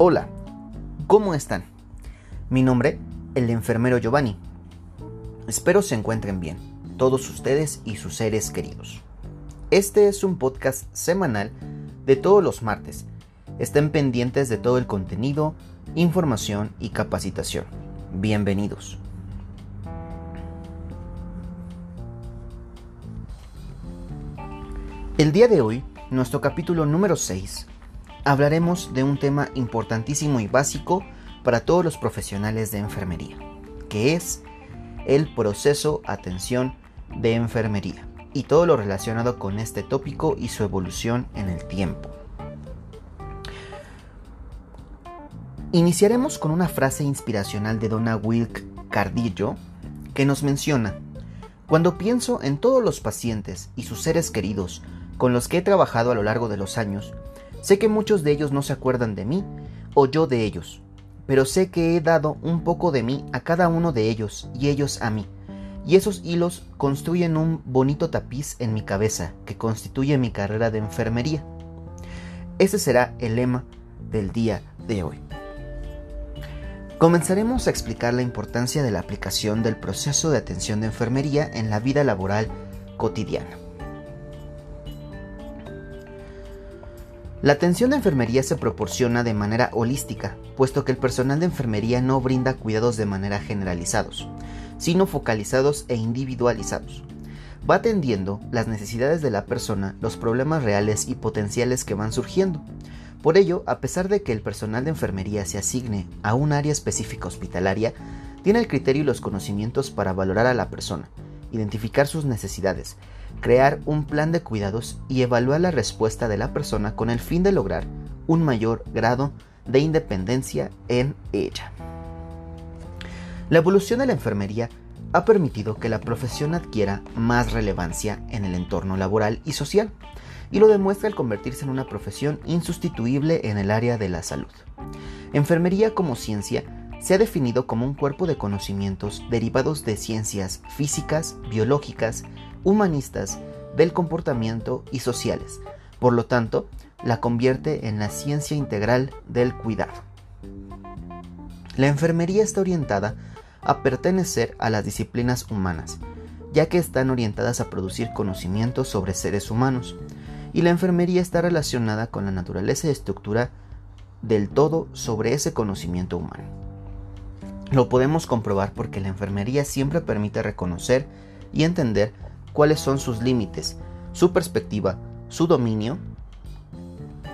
Hola, ¿cómo están? Mi nombre, el enfermero Giovanni. Espero se encuentren bien, todos ustedes y sus seres queridos. Este es un podcast semanal de todos los martes. Estén pendientes de todo el contenido, información y capacitación. Bienvenidos. El día de hoy, nuestro capítulo número 6 hablaremos de un tema importantísimo y básico para todos los profesionales de enfermería, que es el proceso atención de enfermería y todo lo relacionado con este tópico y su evolución en el tiempo. Iniciaremos con una frase inspiracional de Donna Wilk Cardillo que nos menciona, cuando pienso en todos los pacientes y sus seres queridos con los que he trabajado a lo largo de los años, Sé que muchos de ellos no se acuerdan de mí o yo de ellos, pero sé que he dado un poco de mí a cada uno de ellos y ellos a mí. Y esos hilos construyen un bonito tapiz en mi cabeza que constituye mi carrera de enfermería. Ese será el lema del día de hoy. Comenzaremos a explicar la importancia de la aplicación del proceso de atención de enfermería en la vida laboral cotidiana. La atención de enfermería se proporciona de manera holística, puesto que el personal de enfermería no brinda cuidados de manera generalizados, sino focalizados e individualizados. Va atendiendo las necesidades de la persona, los problemas reales y potenciales que van surgiendo. Por ello, a pesar de que el personal de enfermería se asigne a un área específica hospitalaria, tiene el criterio y los conocimientos para valorar a la persona, identificar sus necesidades, crear un plan de cuidados y evaluar la respuesta de la persona con el fin de lograr un mayor grado de independencia en ella. La evolución de la enfermería ha permitido que la profesión adquiera más relevancia en el entorno laboral y social, y lo demuestra al convertirse en una profesión insustituible en el área de la salud. Enfermería como ciencia se ha definido como un cuerpo de conocimientos derivados de ciencias físicas, biológicas, humanistas del comportamiento y sociales. Por lo tanto, la convierte en la ciencia integral del cuidado. La enfermería está orientada a pertenecer a las disciplinas humanas, ya que están orientadas a producir conocimientos sobre seres humanos, y la enfermería está relacionada con la naturaleza y estructura del todo sobre ese conocimiento humano. Lo podemos comprobar porque la enfermería siempre permite reconocer y entender cuáles son sus límites, su perspectiva, su dominio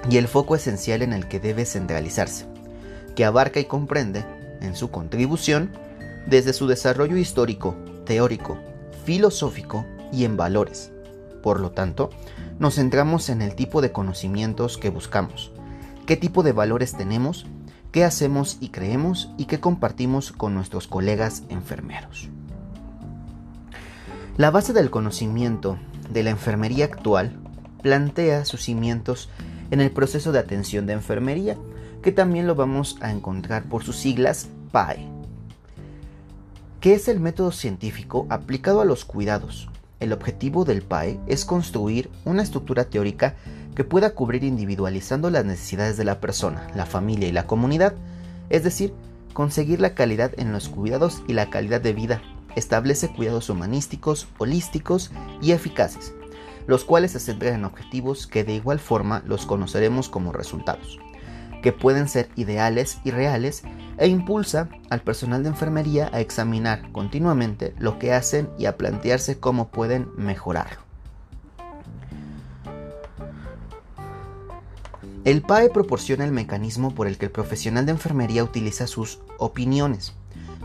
y el foco esencial en el que debe centralizarse, que abarca y comprende, en su contribución, desde su desarrollo histórico, teórico, filosófico y en valores. Por lo tanto, nos centramos en el tipo de conocimientos que buscamos, qué tipo de valores tenemos, qué hacemos y creemos y qué compartimos con nuestros colegas enfermeros. La base del conocimiento de la enfermería actual plantea sus cimientos en el proceso de atención de enfermería, que también lo vamos a encontrar por sus siglas PAE, que es el método científico aplicado a los cuidados. El objetivo del PAE es construir una estructura teórica que pueda cubrir individualizando las necesidades de la persona, la familia y la comunidad, es decir, conseguir la calidad en los cuidados y la calidad de vida establece cuidados humanísticos, holísticos y eficaces, los cuales se centran en objetivos que de igual forma los conoceremos como resultados, que pueden ser ideales y reales, e impulsa al personal de enfermería a examinar continuamente lo que hacen y a plantearse cómo pueden mejorarlo. El PAE proporciona el mecanismo por el que el profesional de enfermería utiliza sus opiniones,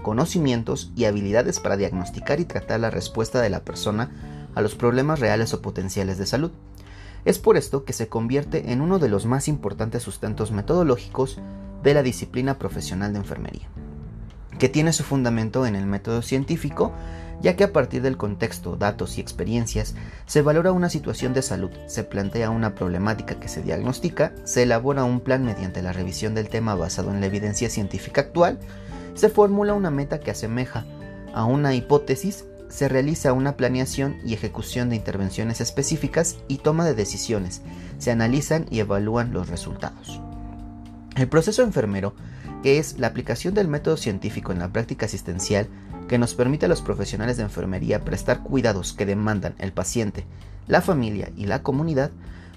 conocimientos y habilidades para diagnosticar y tratar la respuesta de la persona a los problemas reales o potenciales de salud. Es por esto que se convierte en uno de los más importantes sustentos metodológicos de la disciplina profesional de enfermería, que tiene su fundamento en el método científico, ya que a partir del contexto, datos y experiencias se valora una situación de salud, se plantea una problemática que se diagnostica, se elabora un plan mediante la revisión del tema basado en la evidencia científica actual, se formula una meta que asemeja a una hipótesis, se realiza una planeación y ejecución de intervenciones específicas y toma de decisiones, se analizan y evalúan los resultados. El proceso enfermero, que es la aplicación del método científico en la práctica asistencial, que nos permite a los profesionales de enfermería prestar cuidados que demandan el paciente, la familia y la comunidad,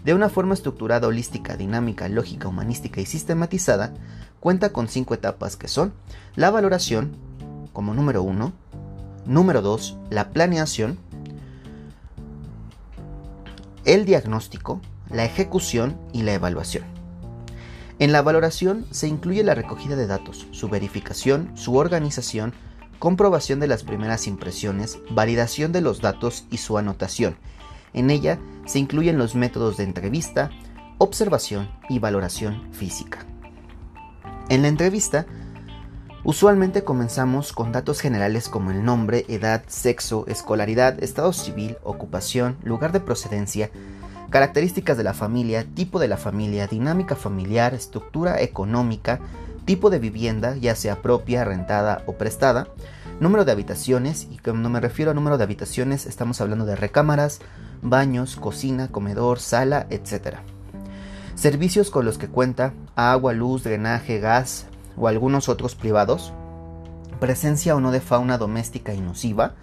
de una forma estructurada, holística, dinámica, lógica, humanística y sistematizada, cuenta con cinco etapas que son la valoración, como número uno, número dos, la planeación, el diagnóstico, la ejecución y la evaluación. En la valoración se incluye la recogida de datos, su verificación, su organización, comprobación de las primeras impresiones, validación de los datos y su anotación. En ella se incluyen los métodos de entrevista, observación y valoración física. En la entrevista, usualmente comenzamos con datos generales como el nombre, edad, sexo, escolaridad, estado civil, ocupación, lugar de procedencia, características de la familia, tipo de la familia, dinámica familiar, estructura económica, tipo de vivienda, ya sea propia, rentada o prestada, número de habitaciones, y cuando me refiero a número de habitaciones estamos hablando de recámaras, baños, cocina, comedor, sala, etc. Servicios con los que cuenta agua, luz, drenaje, gas o algunos otros privados, presencia o no de fauna doméstica y nociva,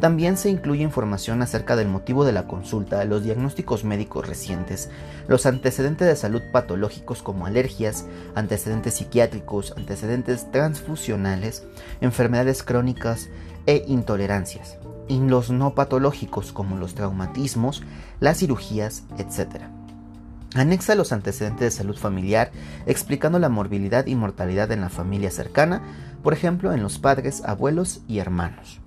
también se incluye información acerca del motivo de la consulta, los diagnósticos médicos recientes, los antecedentes de salud patológicos como alergias, antecedentes psiquiátricos, antecedentes transfusionales, enfermedades crónicas e intolerancias, y los no patológicos como los traumatismos, las cirugías, etc. Anexa los antecedentes de salud familiar explicando la morbilidad y mortalidad en la familia cercana, por ejemplo en los padres, abuelos y hermanos.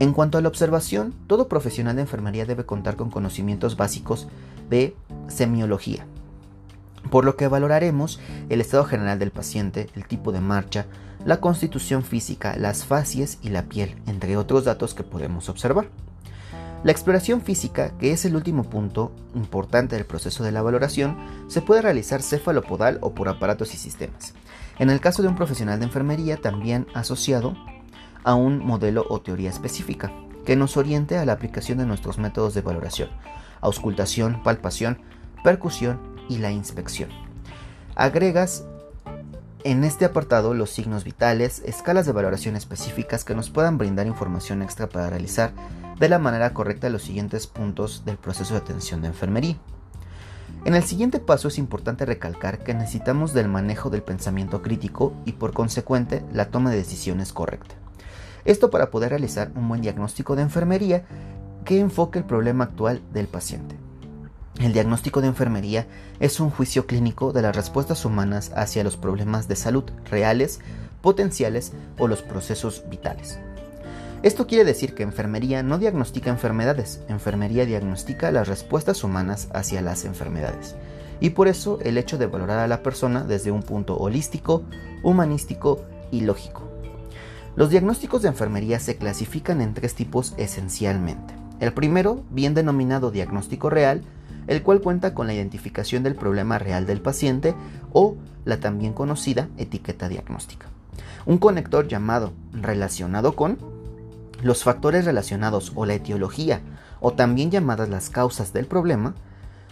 En cuanto a la observación, todo profesional de enfermería debe contar con conocimientos básicos de semiología, por lo que valoraremos el estado general del paciente, el tipo de marcha, la constitución física, las facies y la piel, entre otros datos que podemos observar. La exploración física, que es el último punto importante del proceso de la valoración, se puede realizar cefalopodal o por aparatos y sistemas. En el caso de un profesional de enfermería, también asociado a un modelo o teoría específica que nos oriente a la aplicación de nuestros métodos de valoración, auscultación, palpación, percusión y la inspección. Agregas en este apartado los signos vitales, escalas de valoración específicas que nos puedan brindar información extra para realizar de la manera correcta los siguientes puntos del proceso de atención de enfermería. En el siguiente paso es importante recalcar que necesitamos del manejo del pensamiento crítico y por consecuente la toma de decisiones correcta. Esto para poder realizar un buen diagnóstico de enfermería que enfoque el problema actual del paciente. El diagnóstico de enfermería es un juicio clínico de las respuestas humanas hacia los problemas de salud reales, potenciales o los procesos vitales. Esto quiere decir que enfermería no diagnostica enfermedades, enfermería diagnostica las respuestas humanas hacia las enfermedades. Y por eso el hecho de valorar a la persona desde un punto holístico, humanístico y lógico. Los diagnósticos de enfermería se clasifican en tres tipos esencialmente. El primero, bien denominado diagnóstico real, el cual cuenta con la identificación del problema real del paciente o la también conocida etiqueta diagnóstica. Un conector llamado relacionado con los factores relacionados o la etiología o también llamadas las causas del problema,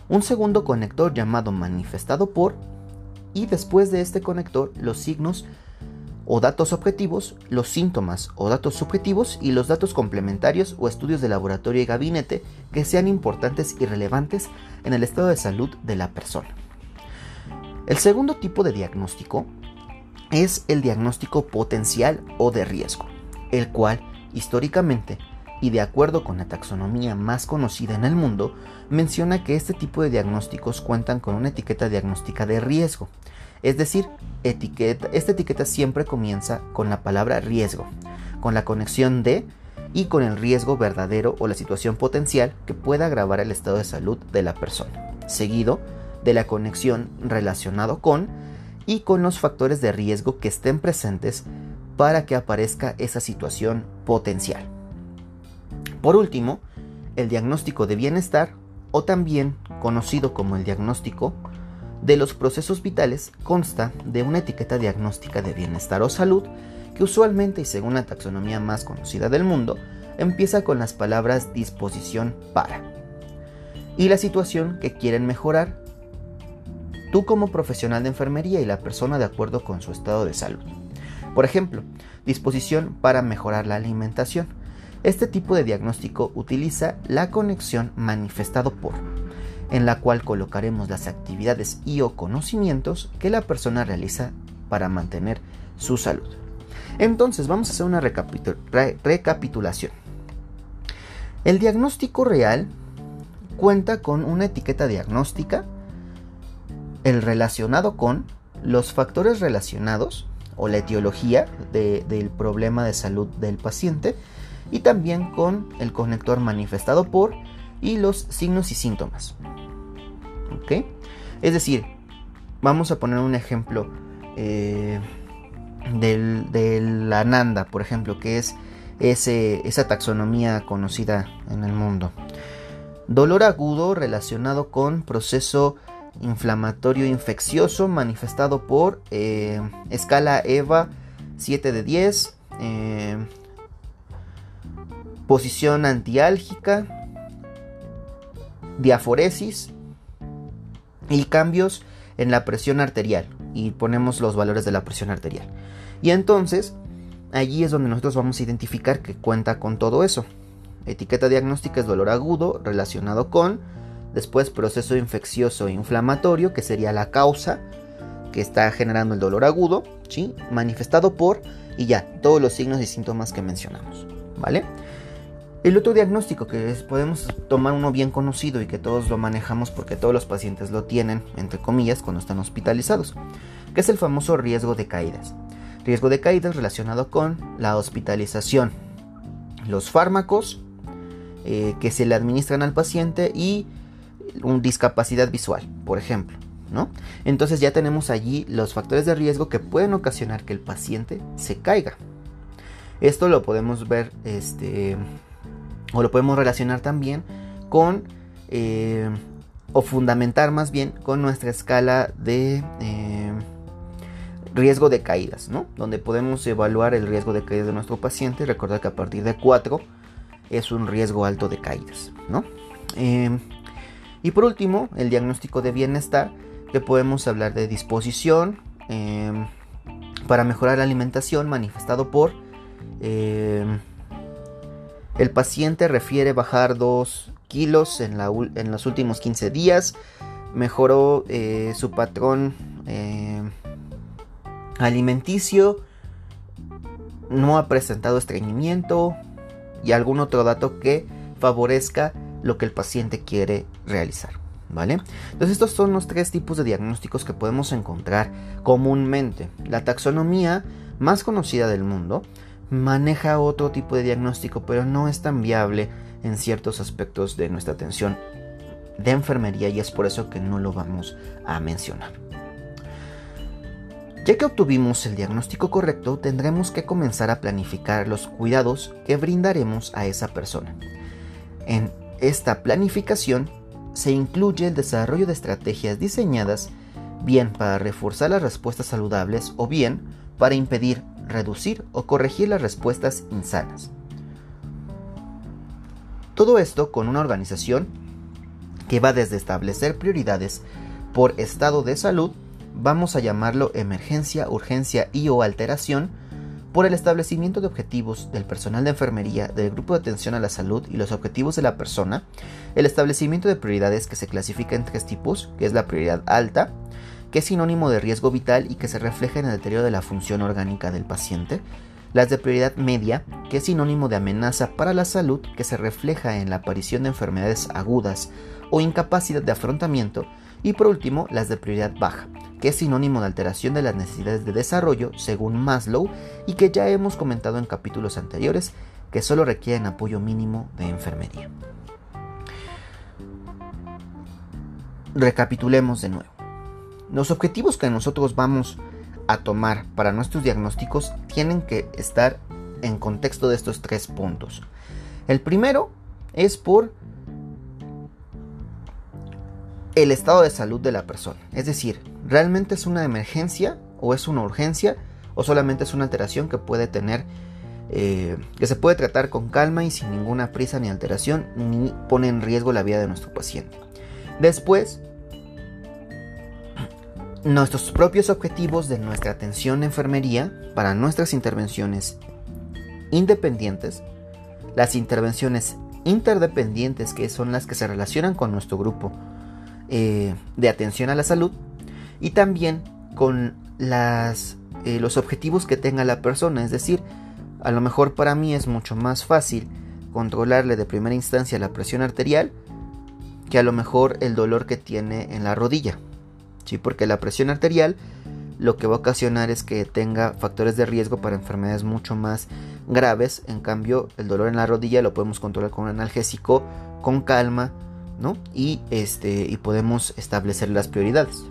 un segundo conector llamado manifestado por y después de este conector los signos o datos objetivos, los síntomas o datos subjetivos y los datos complementarios o estudios de laboratorio y gabinete que sean importantes y relevantes en el estado de salud de la persona. El segundo tipo de diagnóstico es el diagnóstico potencial o de riesgo, el cual históricamente y de acuerdo con la taxonomía más conocida en el mundo, menciona que este tipo de diagnósticos cuentan con una etiqueta diagnóstica de riesgo, es decir, etiqueta, esta etiqueta siempre comienza con la palabra riesgo, con la conexión de y con el riesgo verdadero o la situación potencial que pueda agravar el estado de salud de la persona, seguido de la conexión relacionado con y con los factores de riesgo que estén presentes para que aparezca esa situación potencial. Por último, el diagnóstico de bienestar o también conocido como el diagnóstico de los procesos vitales consta de una etiqueta diagnóstica de bienestar o salud que usualmente y según la taxonomía más conocida del mundo empieza con las palabras disposición para y la situación que quieren mejorar tú como profesional de enfermería y la persona de acuerdo con su estado de salud. Por ejemplo, disposición para mejorar la alimentación. Este tipo de diagnóstico utiliza la conexión manifestado por, en la cual colocaremos las actividades y o conocimientos que la persona realiza para mantener su salud. Entonces vamos a hacer una recapitulación. El diagnóstico real cuenta con una etiqueta diagnóstica, el relacionado con, los factores relacionados o la etiología del problema de salud del paciente y también con el conector manifestado por y los signos y síntomas. Es decir, vamos a poner un ejemplo eh, de la Nanda, por ejemplo, que es esa taxonomía conocida en el mundo. Dolor agudo relacionado con proceso inflamatorio infeccioso manifestado por eh, escala EVA 7 de 10, eh, posición antiálgica, diaforesis y cambios en la presión arterial. Y ponemos los valores de la presión arterial. Y entonces, allí es donde nosotros vamos a identificar que cuenta con todo eso. Etiqueta diagnóstica es dolor agudo relacionado con, después proceso infeccioso e inflamatorio, que sería la causa que está generando el dolor agudo, ¿sí? manifestado por, y ya, todos los signos y síntomas que mencionamos. ¿Vale? El otro diagnóstico que podemos tomar uno bien conocido y que todos lo manejamos porque todos los pacientes lo tienen, entre comillas, cuando están hospitalizados, que es el famoso riesgo de caídas. Riesgo de caídas relacionado con la hospitalización, los fármacos eh, que se le administran al paciente y una discapacidad visual, por ejemplo. ¿no? Entonces ya tenemos allí los factores de riesgo que pueden ocasionar que el paciente se caiga. Esto lo podemos ver, este, o lo podemos relacionar también con, eh, o fundamentar más bien con nuestra escala de eh, riesgo de caídas, ¿no? Donde podemos evaluar el riesgo de caídas de nuestro paciente. Recordar que a partir de 4 es un riesgo alto de caídas, ¿no? Em, y por último, el diagnóstico de bienestar, que podemos hablar de disposición em, para mejorar la alimentación manifestado por em, el paciente refiere bajar 2 kilos en, los últimos 15 días, mejoró eh, su patrón alimenticio, no ha presentado estreñimiento y algún otro dato que favorezca lo que el paciente quiere realizar. ¿Vale? Entonces estos son los tres tipos de diagnósticos que podemos encontrar comúnmente. La taxonomía más conocida del mundo maneja otro tipo de diagnóstico, pero no es tan viable en ciertos aspectos de nuestra atención de enfermería y es por eso que no lo vamos a mencionar. Ya que obtuvimos el diagnóstico correcto, tendremos que comenzar a planificar los cuidados que brindaremos a esa persona. En esta planificación se incluye el desarrollo de estrategias diseñadas bien para reforzar las respuestas saludables o bien para impedir, reducir o corregir las respuestas insanas. Todo esto con una organización que va desde establecer prioridades por estado de salud vamos a llamarlo emergencia, urgencia y o alteración, por el establecimiento de objetivos del personal de enfermería del grupo de atención a la salud y los objetivos de la persona, el establecimiento de prioridades que se clasifica en tres tipos, que es la prioridad alta, que es sinónimo de riesgo vital y que se refleja en el deterioro de la función orgánica del paciente, las de prioridad media, que es sinónimo de amenaza para la salud, que se refleja en la aparición de enfermedades agudas o incapacidad de afrontamiento, y por último las de prioridad baja, que es sinónimo de alteración de las necesidades de desarrollo según Maslow y que ya hemos comentado en capítulos anteriores que solo requieren apoyo mínimo de enfermería. Recapitulemos de nuevo. Los objetivos que nosotros vamos a tomar para nuestros diagnósticos tienen que estar en contexto de estos tres puntos. El primero es por el estado de salud de la persona. Es decir, ¿realmente es una emergencia o es una urgencia o solamente es una alteración que puede tener, eh, que se puede tratar con calma y sin ninguna prisa ni alteración ni pone en riesgo la vida de nuestro paciente? Después, nuestros propios objetivos de nuestra atención de enfermería para nuestras intervenciones independientes, las intervenciones interdependientes que son las que se relacionan con nuestro grupo eh, de atención a la salud y también con las, eh, los objetivos que tenga la persona, es decir, a lo mejor para mí es mucho más fácil controlarle de primera instancia la presión arterial que a lo mejor el dolor que tiene en la rodilla. ¿Sí? Porque la presión arterial lo que va a ocasionar es que tenga factores de riesgo para enfermedades mucho más graves. En cambio, el dolor en la rodilla lo podemos controlar con un analgésico, con calma, ¿no? Y, este, y podemos establecer las prioridades.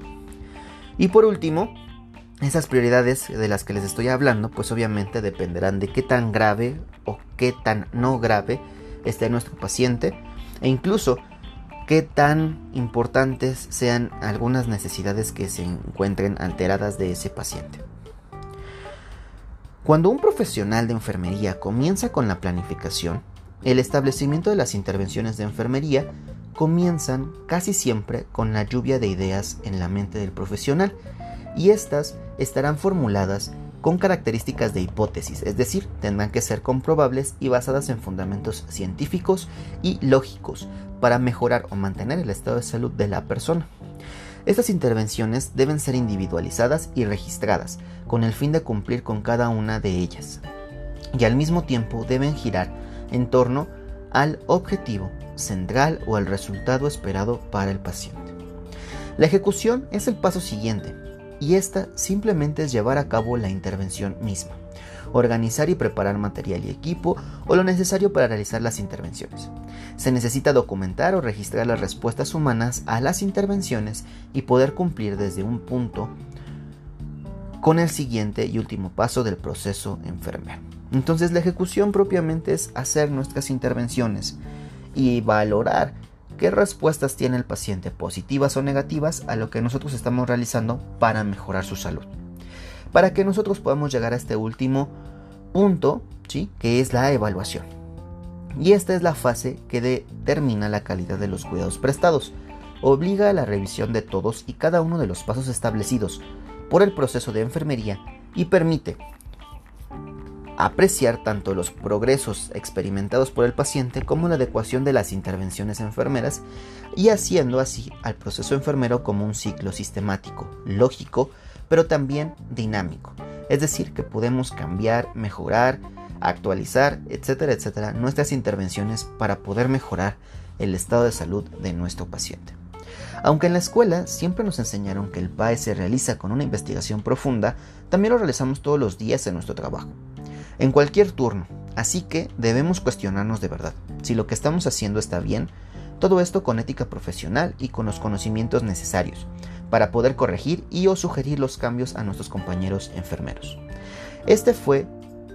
Y por último, esas prioridades de las que les estoy hablando, pues obviamente dependerán de qué tan grave o qué tan no grave esté nuestro paciente e incluso qué tan importantes sean algunas necesidades que se encuentren alteradas de ese paciente. Cuando un profesional de enfermería comienza con la planificación, el establecimiento de las intervenciones de enfermería comienzan casi siempre con la lluvia de ideas en la mente del profesional y estas estarán formuladas con características de hipótesis, es decir, tendrán que ser comprobables y basadas en fundamentos científicos y lógicos para mejorar o mantener el estado de salud de la persona. Estas intervenciones deben ser individualizadas y registradas, con el fin de cumplir con cada una de ellas, y al mismo tiempo deben girar en torno al objetivo central o al resultado esperado para el paciente. La ejecución es el paso siguiente, y esta simplemente es llevar a cabo la intervención misma, organizar y preparar material y equipo o lo necesario para realizar las intervenciones. Se necesita documentar o registrar las respuestas humanas a las intervenciones y poder cumplir desde un punto con el siguiente y último paso del proceso enfermero. Entonces la ejecución propiamente es hacer nuestras intervenciones y valorar qué respuestas tiene el paciente, positivas o negativas, a lo que nosotros estamos realizando para mejorar su salud. Para que nosotros podamos llegar a este último punto, ¿sí? que es la evaluación. Y esta es la fase que determina la calidad de los cuidados prestados. Obliga a la revisión de todos y cada uno de los pasos establecidos por el proceso de enfermería y permite apreciar tanto los progresos experimentados por el paciente como la adecuación de las intervenciones enfermeras y haciendo así al proceso enfermero como un ciclo sistemático, lógico, pero también dinámico. Es decir, que podemos cambiar, mejorar, actualizar, etcétera, etcétera, nuestras intervenciones para poder mejorar el estado de salud de nuestro paciente. Aunque en la escuela siempre nos enseñaron que el PAE se realiza con una investigación profunda, también lo realizamos todos los días en nuestro trabajo en cualquier turno, así que debemos cuestionarnos de verdad si lo que estamos haciendo está bien, todo esto con ética profesional y con los conocimientos necesarios para poder corregir y o sugerir los cambios a nuestros compañeros enfermeros. Este fue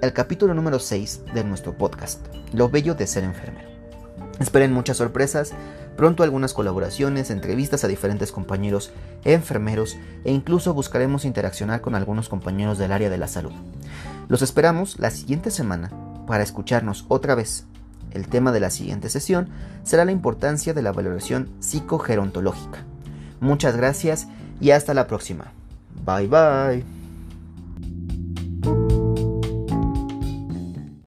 el capítulo número 6 de nuestro podcast, Lo Bello de Ser Enfermero. Esperen muchas sorpresas, pronto algunas colaboraciones, entrevistas a diferentes compañeros enfermeros e incluso buscaremos interaccionar con algunos compañeros del área de la salud. Los esperamos la siguiente semana para escucharnos otra vez. El tema de la siguiente sesión será la importancia de la valoración psicogerontológica. Muchas gracias y hasta la próxima. Bye bye.